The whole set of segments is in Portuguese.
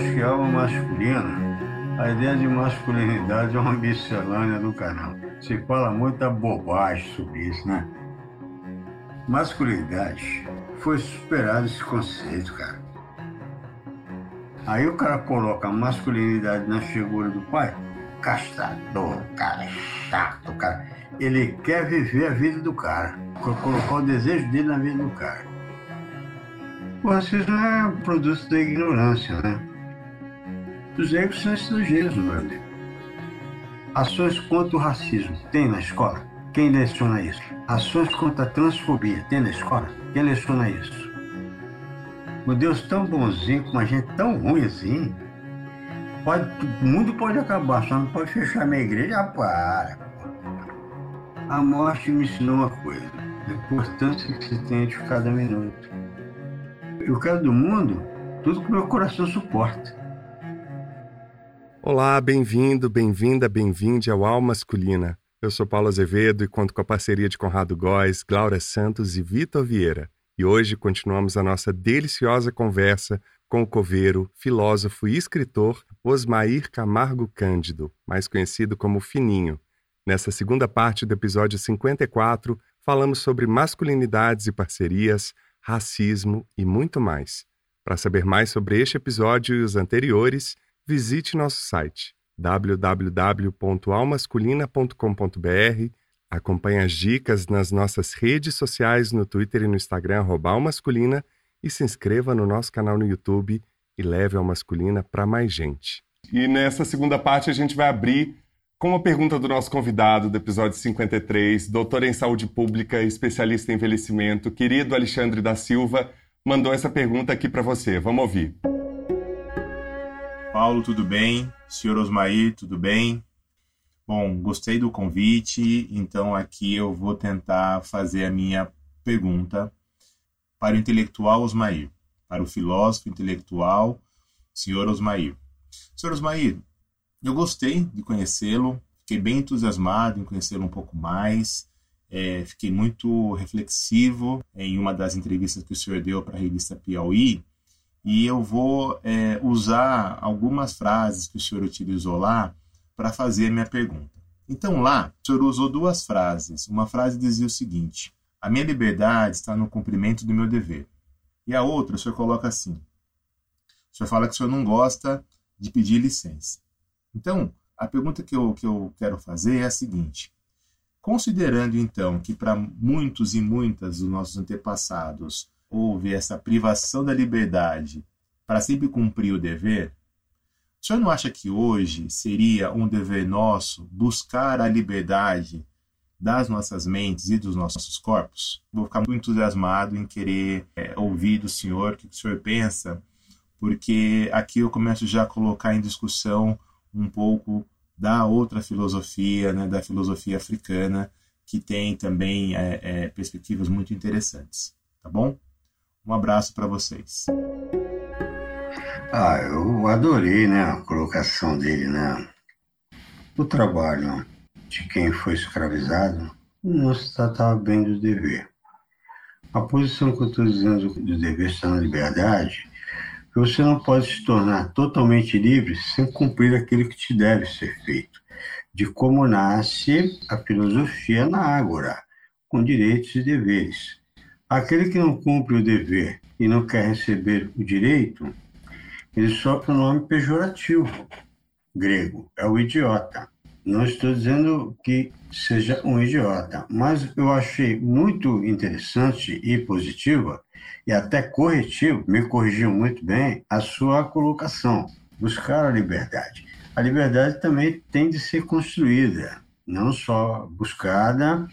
acho que alma masculina, a ideia de masculinidade é uma miscelânea do canal. Se fala muita bobagem sobre isso, né? Masculinidade foi superado esse conceito, cara. Aí o cara coloca a masculinidade na figura do pai, castrador, cara chato, cara. Ele quer viver a vida do cara, colocar o desejo dele na vida do cara. O racismo é produto da ignorância, né? Os negros são estrangeiros no Brasil. Ações contra o racismo tem na escola? Quem leciona isso? Ações contra a transfobia tem na escola? Quem leciona isso? Um Deus tão bonzinho, com uma gente tão ruim assim, pode, o mundo pode acabar, só não pode fechar minha igreja. Ah, para. A morte me ensinou uma coisa: a importância que se tem de cada minuto. Eu quero do mundo tudo que meu coração suporta. Olá, bem-vindo, bem-vinda, bem-vinde ao Alma Masculina. Eu sou Paulo Azevedo e conto com a parceria de Conrado Góes, Glaura Santos e Vitor Vieira. E hoje continuamos a nossa deliciosa conversa com o coveiro, filósofo e escritor Osmair Camargo Cândido, mais conhecido como Fininho. Nessa segunda parte do episódio 54, falamos sobre masculinidades e parcerias, racismo e muito mais. Para saber mais sobre este episódio e os anteriores, visite nosso site www.almasculina.com.br, acompanhe as dicas nas nossas redes sociais no Twitter e no Instagram @almasculina e se inscreva no nosso canal no YouTube e leve a masculina para mais gente. E nessa segunda parte a gente vai abrir com uma pergunta do nosso convidado do episódio 53, doutor em saúde pública, especialista em envelhecimento, querido Alexandre da Silva, mandou essa pergunta aqui para você. Vamos ouvir. Paulo, tudo bem? Senhor Osmair, tudo bem? Bom, gostei do convite, então aqui eu vou tentar fazer a minha pergunta para o intelectual Osmair, para o filósofo intelectual, senhor Osmair. Senhor Osmair, eu gostei de conhecê-lo, fiquei bem entusiasmado em conhecê-lo um pouco mais. É, fiquei muito reflexivo em uma das entrevistas que o senhor deu para a revista Piauí e eu vou é, usar algumas frases que o senhor utilizou lá para fazer a minha pergunta. Então lá, o senhor usou duas frases. Uma frase dizia o seguinte: A minha liberdade está no cumprimento do meu dever. E a outra, o senhor coloca assim: O senhor fala que o senhor não gosta de pedir licença. Então, a pergunta que eu, que eu quero fazer é a seguinte: considerando então que para muitos e muitas dos nossos antepassados houve essa privação da liberdade para sempre cumprir o dever, o senhor não acha que hoje seria um dever nosso buscar a liberdade das nossas mentes e dos nossos corpos? Vou ficar muito entusiasmado em querer é, ouvir do senhor o que o senhor pensa, porque aqui eu começo já a colocar em discussão um pouco da outra filosofia, né, da filosofia africana, que tem também é, é, perspectivas muito interessantes. Tá bom? Um abraço para vocês. Ah, eu adorei né, a colocação dele, né? O trabalho de quem foi escravizado não se tratava bem do dever. A posição que eu estou dizendo do dever está na liberdade você não pode se tornar totalmente livre sem cumprir aquilo que te deve ser feito. De como nasce a filosofia na Ágora, com direitos e deveres. Aquele que não cumpre o dever e não quer receber o direito, ele sofre um nome pejorativo grego, é o idiota. Não estou dizendo que seja um idiota, mas eu achei muito interessante e positiva e até corretivo, me corrigiu muito bem, a sua colocação, buscar a liberdade. A liberdade também tem de ser construída, não só buscada,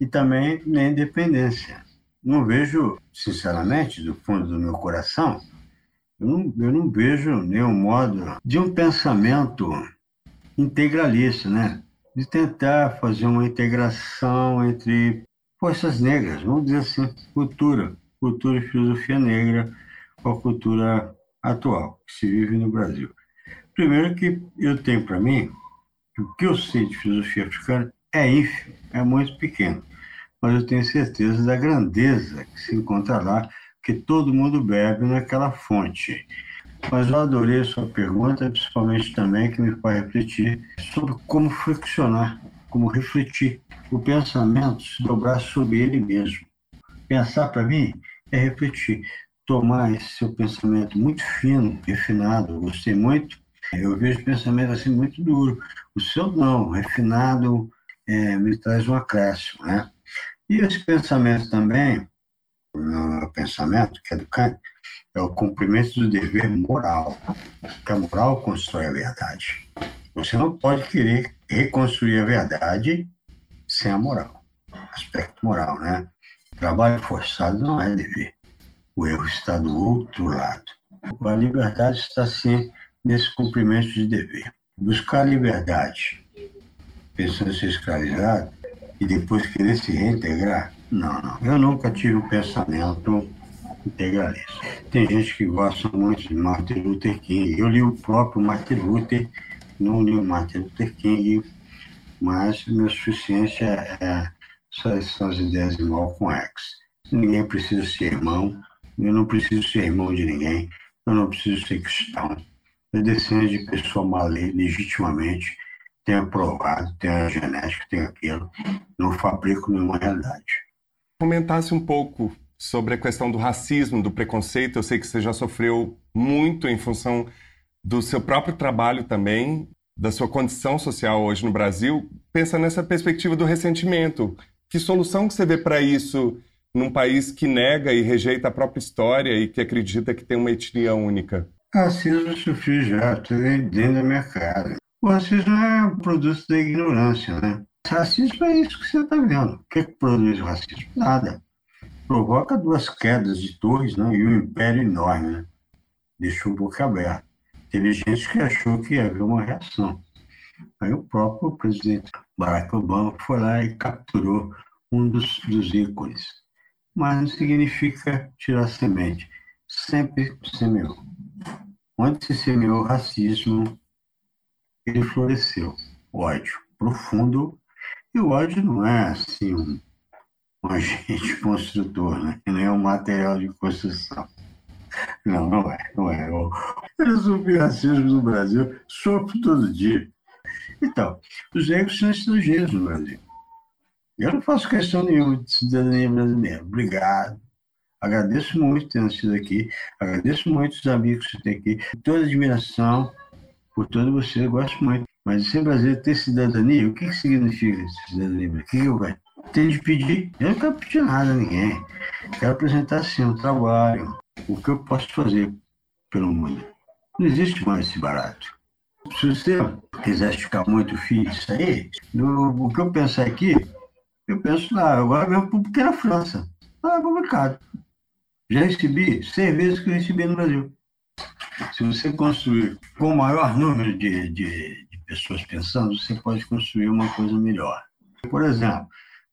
e também na independência. Não vejo, sinceramente, do fundo do meu coração, eu não, eu não vejo nenhum modo de um pensamento integralista, né? De tentar fazer uma integração entre forças negras, vamos dizer assim, cultura, cultura e filosofia negra com a cultura atual que se vive no Brasil. Primeiro que eu tenho para mim o que eu sei de filosofia africana é ínfimo, é muito pequeno, mas eu tenho certeza da grandeza que se encontra lá, que todo mundo bebe naquela fonte. Mas eu adorei a sua pergunta, principalmente também que me faz refletir sobre como flexionar, como refletir o pensamento, se dobrar sobre ele mesmo. Pensar para mim é refletir, tomar esse seu pensamento muito fino, refinado, gostei muito. Eu vejo pensamento assim muito duro. O seu não, refinado, é, me traz um acréscimo, né? E esse pensamento também, o meu pensamento, que é do Kant, é o cumprimento do dever moral, que a moral constrói a verdade. Você não pode querer reconstruir a verdade sem a moral, aspecto moral, né? Trabalho forçado não é dever. O erro está do outro lado. A liberdade está sim nesse cumprimento de dever. Buscar liberdade, pensando ser escravizado, e depois querer se reintegrar, não, não. Eu nunca tive um pensamento integralista. Tem gente que gosta muito de Martin Luther King. Eu li o próprio Martin Luther, não li o Martin Luther King, mas minha suficiência é, são as ideias de Malcolm X. Ninguém precisa ser irmão, eu não preciso ser irmão de ninguém, eu não preciso ser cristão. Eu descendo de pessoa mal legitimamente, tenho aprovado, tenho a genética, tenho aquilo, não fabrico nenhuma realidade. Comentasse um pouco sobre a questão do racismo, do preconceito. Eu sei que você já sofreu muito em função do seu próprio trabalho também, da sua condição social hoje no Brasil. Pensa nessa perspectiva do ressentimento. Que solução que você vê para isso num país que nega e rejeita a própria história e que acredita que tem uma etnia única? Racismo eu sofri já, dentro da minha cara. O racismo é um produto da ignorância, né? Racismo é isso que você está vendo. O que, é que produz o racismo? Nada provoca duas quedas de torres né, e um império enorme. Né? Deixou o boca aberta. Teve gente que achou que ia haver uma reação. Aí o próprio presidente Barack Obama foi lá e capturou um dos, dos ícones. Mas não significa tirar semente. Sempre semeou. Onde se semeou racismo, ele floresceu. Ódio profundo. E o ódio não é assim um um agente construtor, né? nem um material de construção. Não, não é, não é. Eu, eu racismo no Brasil, sofro todo dia. Então, os negros são estrangeiros no Brasil. Eu não faço questão nenhuma de cidadania brasileira. Obrigado. Agradeço muito ter nascido aqui. Agradeço muito os amigos que você tem aqui. Toda admiração por todo você. Eu gosto muito. Mas ser brasileiro ter cidadania, o que, que significa cidadania? O que, que eu gosto? tem de pedir. Eu não quero pedir nada a ninguém. Quero apresentar sim o trabalho, o que eu posso fazer pelo mundo. Não existe mais esse barato. Se você quiser ficar muito isso aí, o que eu penso aqui, eu penso lá, agora mesmo porque na França. Lá é complicado. Já recebi seis vezes que eu recebi no Brasil. Se você construir com o maior número de, de, de pessoas pensando, você pode construir uma coisa melhor. Por exemplo,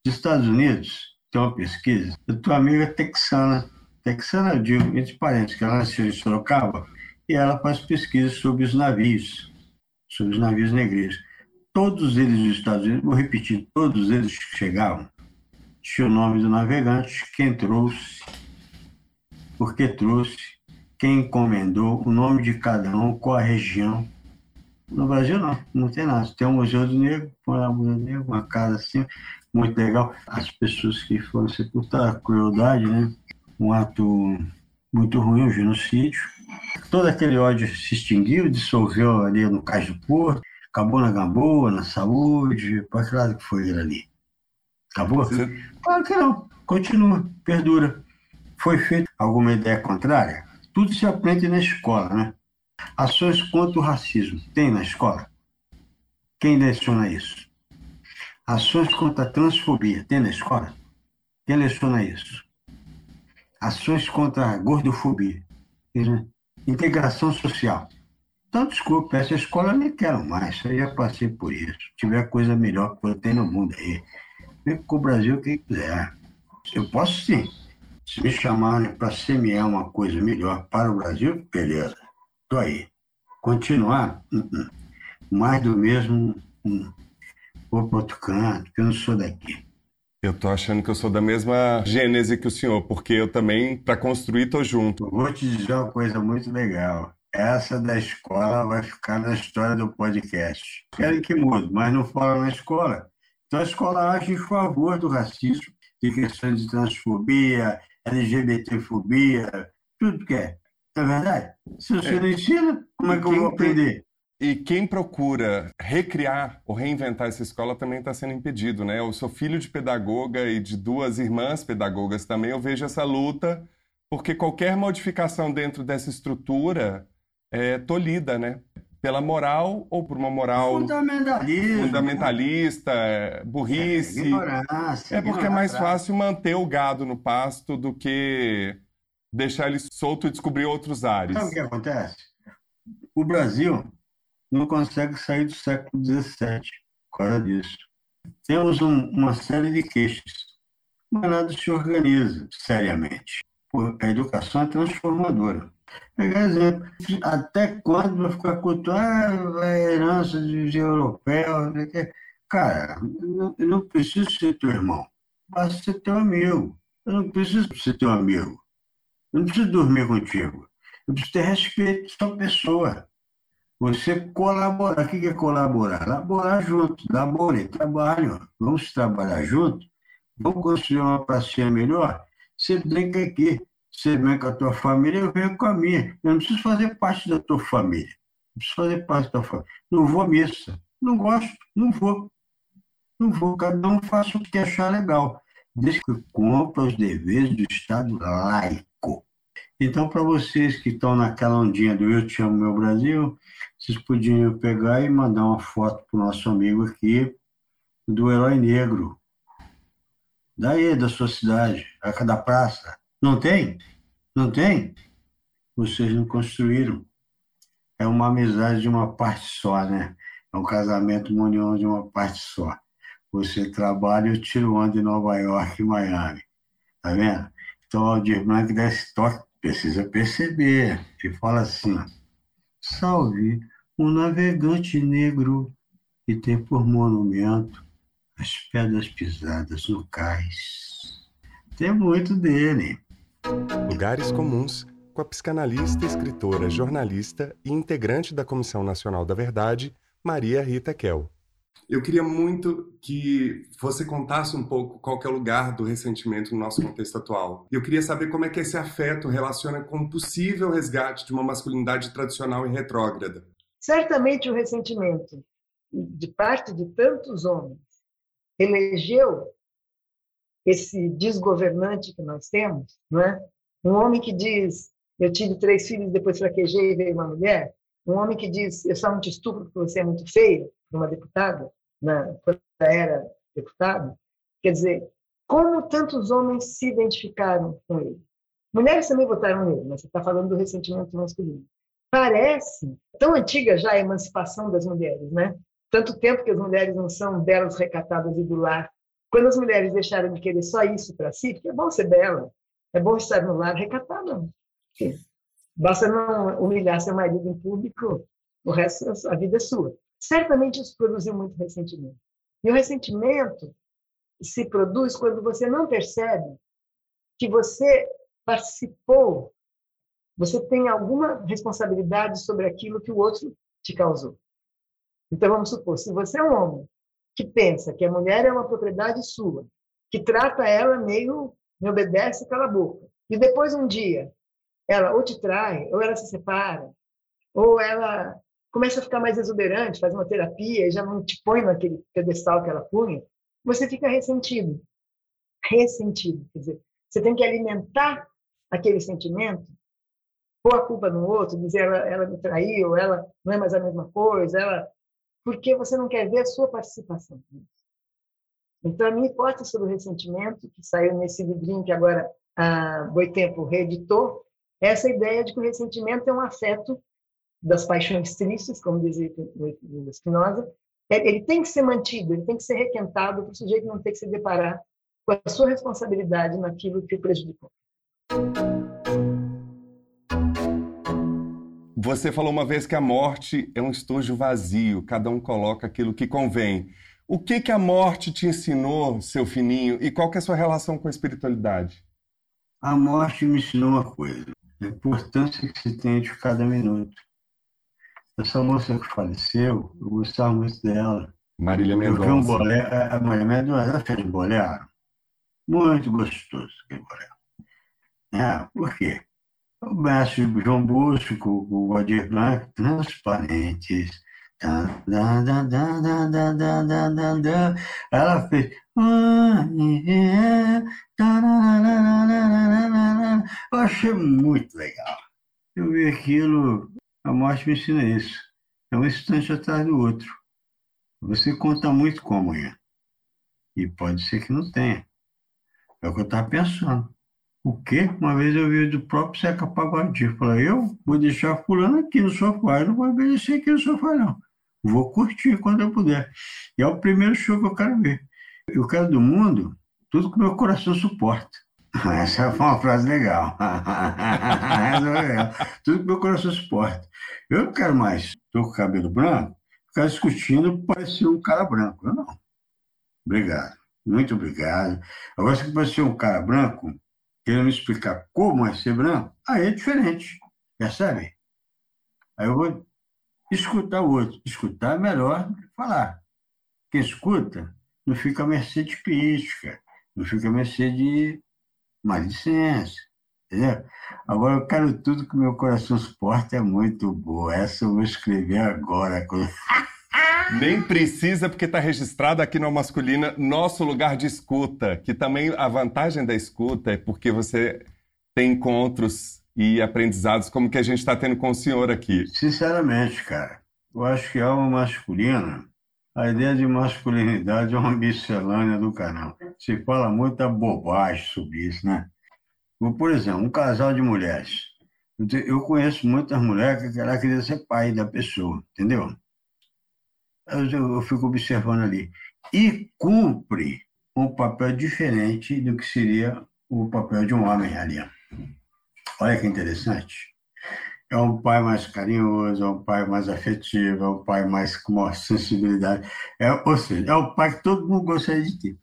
nos Estados Unidos, tem uma pesquisa, a tua amiga texana, texana, eu entre parênteses, que ela nasceu em Sorocaba, e ela faz pesquisas sobre os navios, sobre os navios negreiros. Todos eles dos Estados Unidos, vou repetir, todos eles que chegavam, tinha o nome do navegante, quem trouxe, por que trouxe, quem encomendou, o nome de cada um, qual a região. No Brasil não, não tem nada. Tem um Museu do Negro, põe lá o Museu do Negro, uma casa assim, muito legal. As pessoas que foram sepultadas, crueldade, né? Um ato muito ruim, um genocídio. Todo aquele ódio se extinguiu, dissolveu ali no Cais do Porto, acabou na Gamboa, na saúde. Para que lado que foi ali? Acabou? Sim. Claro que não. Continua, perdura. Foi feita alguma ideia contrária? Tudo se aprende na escola, né? Ações contra o racismo. Tem na escola? Quem leciona isso? Ações contra a transfobia. Tem na escola? Quem leciona isso? Ações contra a gordofobia. Integração social. Então, desculpa, essa escola eu nem quero mais. Eu já passei por isso. Se tiver coisa melhor que eu tenho no mundo aí, vem com o Brasil quem quiser. Eu posso sim. Se me chamarem para semear uma coisa melhor para o Brasil, beleza. Estou aí. Continuar? Uh -uh. Mais do mesmo. Uh vou para outro canto, porque eu não sou daqui. Eu tô achando que eu sou da mesma gênese que o senhor, porque eu também, para construir, tô junto. Eu vou te dizer uma coisa muito legal. essa da escola vai ficar na história do podcast. Querem que mude, mas não falam na escola. Então a escola age em favor do racismo, de questões de transfobia, LGBTfobia, tudo que é. Não é verdade? Se você é. não ensina, como é que eu vou aprender? E quem procura recriar ou reinventar essa escola também está sendo impedido, né? Eu sou filho de pedagoga e de duas irmãs pedagogas também. Eu vejo essa luta porque qualquer modificação dentro dessa estrutura é tolhida, né? Pela moral ou por uma moral fundamentalista, é, burrice. É, é porque é mais fácil manter o gado no pasto do que deixar ele solto e descobrir outros ares. Sabe o que acontece? O Brasil não consegue sair do século XVII por causa disso. Temos um, uma série de queixas, mas nada se organiza seriamente. A educação é transformadora. Até quando vai ficar cultuado ah, a herança dos europeus? Cara, eu não preciso ser teu irmão, basta ser teu amigo. Eu não preciso ser teu amigo. Eu não preciso dormir contigo. Eu preciso ter respeito à sua pessoa. Você colaborar. O que é colaborar? Laborar junto, labore, trabalho. Vamos trabalhar junto? Vamos construir uma pracinha melhor? Você brinca aqui. Você vem com a tua família, eu venho com a minha. Eu não preciso fazer parte da tua família. Não preciso fazer parte da tua família. Não vou à missa. Não gosto, não vou. Não vou. Cada um faça o que achar legal. Desde que cumpra os deveres do Estado laico. Então, para vocês que estão naquela ondinha do Eu Te Amo Meu Brasil, vocês podiam pegar e mandar uma foto para o nosso amigo aqui do Herói Negro. Daí, da sua cidade, da praça. Não tem? Não tem? Vocês não construíram. É uma amizade de uma parte só, né? É um casamento, uma união de uma parte só. Você trabalha eu tiro onda em Nova York e Miami. Tá vendo? Então, o Aldir Blanc dá toque, precisa perceber. E fala assim, salve um navegante negro que tem por monumento as pedras pisadas no cais. Tem muito dele. Lugares Comuns, com a psicanalista, escritora, jornalista e integrante da Comissão Nacional da Verdade, Maria Rita Kel. Eu queria muito que você contasse um pouco qual é o lugar do ressentimento no nosso contexto atual. Eu queria saber como é que esse afeto relaciona com o possível resgate de uma masculinidade tradicional e retrógrada. Certamente o ressentimento de parte de tantos homens elegeu esse desgovernante que nós temos, não é? Um homem que diz, eu tive três filhos, depois fraquejei e veio uma mulher. Um homem que diz, eu só não te estupro porque você é muito feio, uma deputada, na, quando era deputado. Quer dizer, como tantos homens se identificaram com ele? Mulheres também votaram nele, mas você está falando do ressentimento masculino. Parece tão antiga já a emancipação das mulheres, né? Tanto tempo que as mulheres não são belas, recatadas e do lar. Quando as mulheres deixaram de querer só isso para si, porque é bom ser bela, é bom estar no lar, recatada. Basta não humilhar seu marido em público, o resto, a vida é sua. Certamente isso produziu muito ressentimento. E o ressentimento se produz quando você não percebe que você participou você tem alguma responsabilidade sobre aquilo que o outro te causou. Então, vamos supor, se você é um homem que pensa que a mulher é uma propriedade sua, que trata ela meio, me obedece, cala a boca, e depois um dia ela ou te trai, ou ela se separa, ou ela começa a ficar mais exuberante, faz uma terapia e já não te põe naquele pedestal que ela punha, você fica ressentido. Ressentido. Quer dizer, você tem que alimentar aquele sentimento pôr a culpa no outro, dizer ela, ela me traiu, ela não é mais a mesma coisa, ela porque você não quer ver a sua participação. Então, a minha hipótese sobre o ressentimento, que saiu nesse livrinho que agora a Boitempo reeditou, é essa ideia de que o ressentimento é um afeto das paixões tristes, como dizia o Spinoza, é, ele tem que ser mantido, ele tem que ser requentado para o sujeito não ter que se deparar com a sua responsabilidade naquilo que o prejudicou. Você falou uma vez que a morte é um estojo vazio, cada um coloca aquilo que convém. O que, que a morte te ensinou, seu fininho, e qual que é a sua relação com a espiritualidade? A morte me ensinou uma coisa. a importância que se tem de cada minuto. Essa moça que faleceu, eu gostava muito dela. Marília Mendonça. Eu vi um bolero, a Marília Mendonça, ela fez um bolero muito gostoso, aquele bolero. É, por quê? O mestre João Bosco, o Valdir Blanc, transparentes. Ela fez. Eu achei muito legal. Eu vi aquilo, a morte me ensina isso. É um instante atrás do outro. Você conta muito com amanhã. E pode ser que não tenha. É o que eu estava pensando. O quê? Uma vez eu vi do próprio Zeca Pagodinho. Falei, eu vou deixar fulano aqui no sofá, eu não vou obedecer aqui no sofá, não. Vou curtir quando eu puder. E é o primeiro show que eu quero ver. Eu quero do mundo tudo que meu coração suporta. Essa foi uma frase legal. É. Tudo que meu coração suporta. Eu não quero mais, estou com cabelo branco, ficar discutindo parecer um cara branco. Eu não. Obrigado. Muito obrigado. Agora, se você um cara branco, querendo explicar como é ser branco, aí é diferente. Percebe? Aí eu vou escutar o outro. Escutar é melhor do que falar. Quem escuta não fica a mercê de crítica, não fica a mercê de malicência. Entendeu? Agora eu quero tudo que meu coração suporta, é muito boa. Essa eu vou escrever agora. Nem precisa, porque está registrado aqui no Masculina nosso lugar de escuta, que também a vantagem da escuta é porque você tem encontros e aprendizados como que a gente está tendo com o senhor aqui. Sinceramente, cara, eu acho que a alma masculina, a ideia de masculinidade é uma miscelânea do canal. Se fala muita bobagem sobre isso, né? Por exemplo, um casal de mulheres. Eu conheço muitas mulheres que ela queria ser pai da pessoa, entendeu? Eu, fico observando ali. E cumpre um papel diferente do que seria o papel de um homem ali. Olha que interessante. É um pai mais carinhoso, é um pai mais afetivo, é um pai mais com maior sensibilidade. É, ou seja, é o pai que todo mundo gostaria de ter.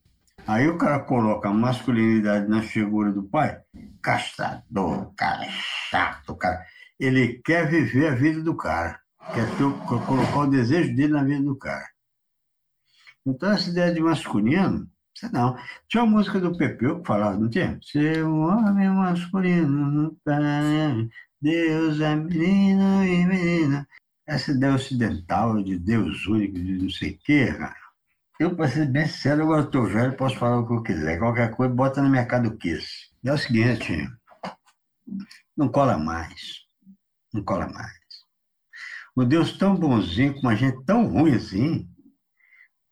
Aí o cara coloca a masculinidade na figura do pai, castrador, cara chato, cara. Ele quer viver a vida do cara quer é ter, colocar o desejo dele na vida do cara. Então, essa ideia de masculino, não. Tinha uma música do Pepeu que falava, não tinha? Ser um homem masculino, Deus é menino e menina. Essa ideia ocidental de Deus único, de não sei o quê, cara. Eu, para ser bem sincero, agora estou velho, posso falar o que eu quiser. Qualquer coisa, bota no mercado quis. É o seguinte, não cola mais. Não cola mais. Um Deus tão bonzinho, com uma gente tão ruim assim,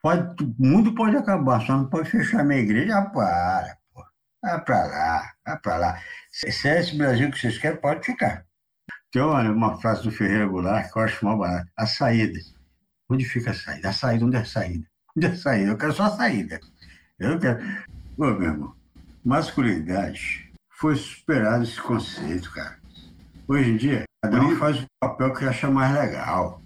pode, o mundo pode acabar, só não pode fechar minha igreja. Ah, para, pô. Vai para lá, vai para lá. Se é esse Brasil que vocês querem, pode ficar. Tem uma, uma frase do Ferreira Goulart que eu acho mal barata. A saída. Onde fica a saída? A saída, onde é a saída? Onde é a saída? Eu quero só a saída. Eu quero. Ô, meu irmão, masculinidade foi superado esse conceito, cara. Hoje em dia, cada um faz o papel que acha mais legal.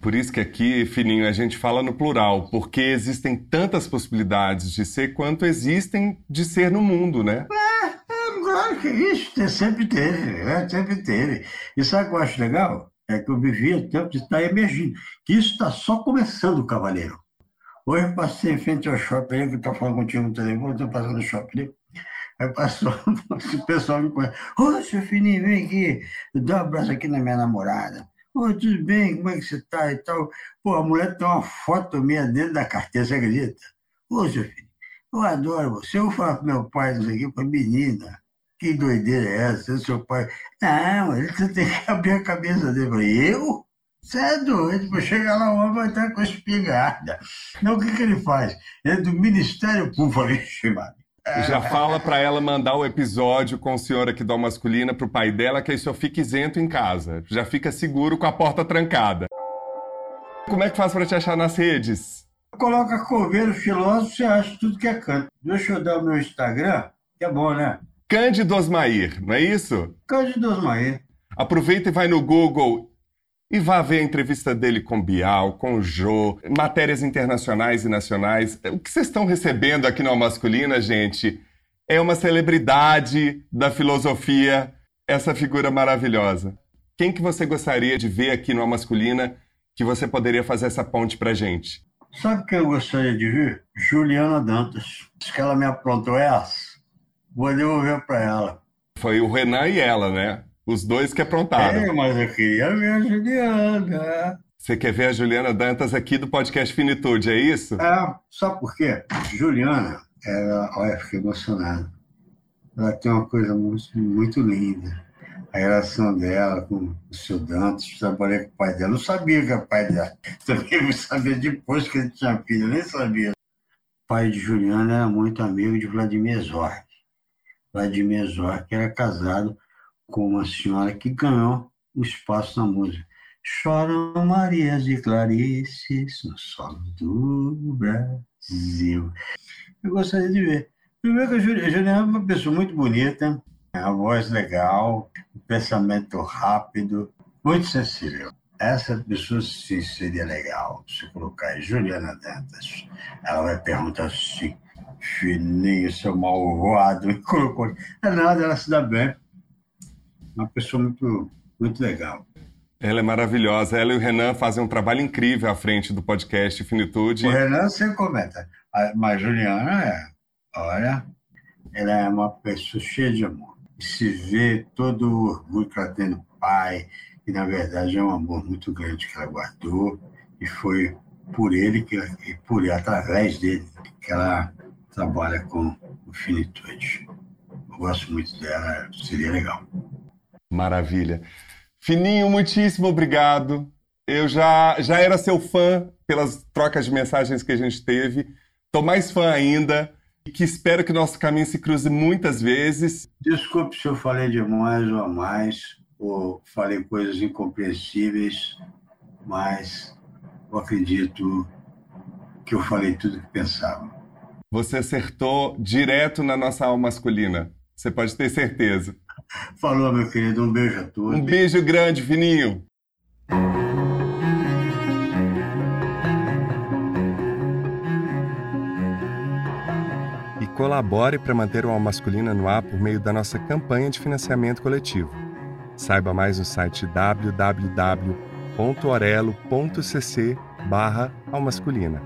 Por isso que aqui, Fininho, a gente fala no plural, porque existem tantas possibilidades de ser quanto existem de ser no mundo, né? É, é claro que isso sempre teve, é, sempre teve. E sabe o que eu acho legal? É que eu vivia o tempo de estar emergindo. Que isso está só começando, cavaleiro. Hoje eu passei em frente ao shopping, que estou falando contigo no telefone, estou passando no shopping. Aí passou, o pessoal me conhece. Ô, seu Fininho, vem aqui, dá um abraço aqui na minha namorada. Ô, tudo bem, como é que você tá e tal? Pô, a mulher tem uma foto minha dentro da carteira, você acredita? Ô, seu filho, eu adoro você. Eu vou falar pro meu pai isso aqui, pra menina. Que doideira é essa? Seu pai. Não, você tem que abrir a cabeça dele. Eu falei, eu? Você é doido, para chegar lá, o homem vai estar com a espingarda. Não, o que, que ele faz? Ele é do Ministério Público. Chamado. Já fala para ela mandar o episódio com o senhor aqui do Masculina pro pai dela, que aí só fica isento em casa. Já fica seguro com a porta trancada. Como é que faz para te achar nas redes? Coloca Coveiro Filósofo, você acha tudo que é canto. Deixa eu dar o meu Instagram, que é bom, né? Cândido Osmair, não é isso? Cândido Osmair. Aproveita e vai no Google e vá ver a entrevista dele com Bial, com Jô, matérias internacionais e nacionais. O que vocês estão recebendo aqui no Masculina, gente, é uma celebridade da filosofia essa figura maravilhosa. Quem que você gostaria de ver aqui no Masculina que você poderia fazer essa ponte pra gente? Sabe quem eu gostaria de ver? Juliana Dantas. Diz que ela me aprontou essa. Vou devolver para ela. Foi o Renan e ela, né? Os dois que aprontaram. É, mas eu queria ver a Juliana. Você quer ver a Juliana Dantas aqui do podcast Finitude, é isso? É, sabe por quê? Juliana, ela, olha, fiquei emocionado. Ela tem uma coisa muito, muito linda. A relação dela com o seu Dantas, trabalhei com o pai dela. Não sabia que era o pai dela. Também sabia depois que ele tinha filho, nem sabia. O pai de Juliana era muito amigo de Vladimir Zorc. Vladimir Zorc era casado com uma senhora que ganhou um espaço na música. Choram Marias e Clarices no solo do Brasil. Eu gostaria de ver. Primeiro que a Juliana é uma pessoa muito bonita, a voz legal, o pensamento rápido, muito sensível. Essa pessoa sim seria legal se colocar aí, Juliana Dantas. Ela vai perguntar assim, fininho, seu malvado, me colocou. É nada, ela se dá bem. Uma pessoa muito, muito legal. Ela é maravilhosa. Ela e o Renan fazem um trabalho incrível à frente do podcast Finitude. O Renan você comenta, mas Juliana é, olha, ela é uma pessoa cheia de amor. Se vê todo o orgulho que ela tem do pai, e na verdade é um amor muito grande que ela guardou, e foi por ele, que, e por ele, através dele, que ela trabalha com o Finitude. Eu gosto muito dela, seria legal. Maravilha. Fininho, muitíssimo obrigado. Eu já, já era seu fã pelas trocas de mensagens que a gente teve. Estou mais fã ainda e que espero que nosso caminho se cruze muitas vezes. Desculpe se eu falei demais ou a mais, ou falei coisas incompreensíveis, mas eu acredito que eu falei tudo o que pensava. Você acertou direto na nossa alma masculina. Você pode ter certeza. Falou, meu querido. Um beijo a todos. Um beijo grande, Fininho. E colabore para manter o Alma Masculina no ar por meio da nossa campanha de financiamento coletivo. Saiba mais no site www.orelo.cc barra Almasculina.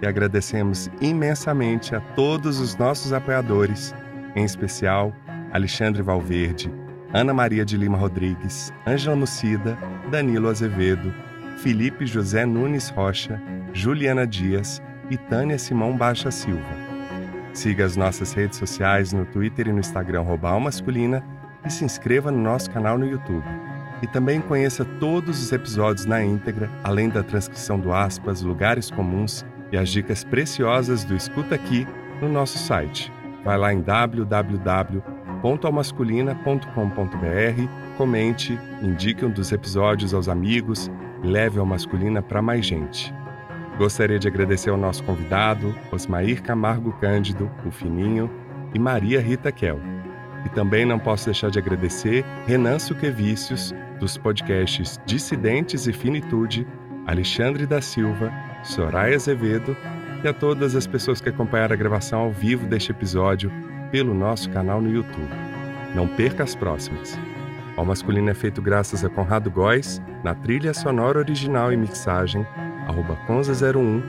E agradecemos imensamente a todos os nossos apoiadores, em especial Alexandre Valverde, Ana Maria de Lima Rodrigues, Ângela Nucida, Danilo Azevedo, Felipe José Nunes Rocha, Juliana Dias e Tânia Simão Baixa Silva. Siga as nossas redes sociais no Twitter e no Instagram Masculina e se inscreva no nosso canal no YouTube. E também conheça todos os episódios na íntegra, além da transcrição do aspas, lugares comuns e as dicas preciosas do Escuta Aqui no nosso site. Vai lá em www www.almasculina.com.br, comente, indique um dos episódios aos amigos leve a Masculina para mais gente. Gostaria de agradecer ao nosso convidado, Osmair Camargo Cândido, o Fininho, e Maria Rita Kel. E também não posso deixar de agradecer Renan Suquevicius, dos podcasts Dissidentes e Finitude, Alexandre da Silva, Soraya Azevedo e a todas as pessoas que acompanharam a gravação ao vivo deste episódio pelo nosso canal no YouTube. Não perca as próximas. O Masculino é feito graças a Conrado Góes, na trilha sonora original e mixagem, arroba Conza01,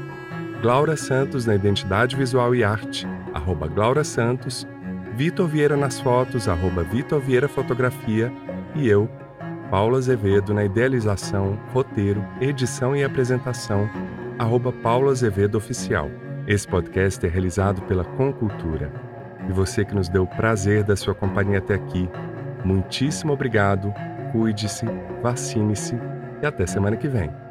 Glaura Santos na identidade visual e arte, arroba Glaura Santos, Vitor Vieira nas fotos, arroba Vitor Vieira Fotografia, e eu, Paulo Azevedo, na idealização, roteiro, edição e apresentação, arroba Paulo Azevedo Oficial. Esse podcast é realizado pela Concultura e você que nos deu o prazer da sua companhia até aqui. Muitíssimo obrigado, cuide-se, vacine-se e até semana que vem.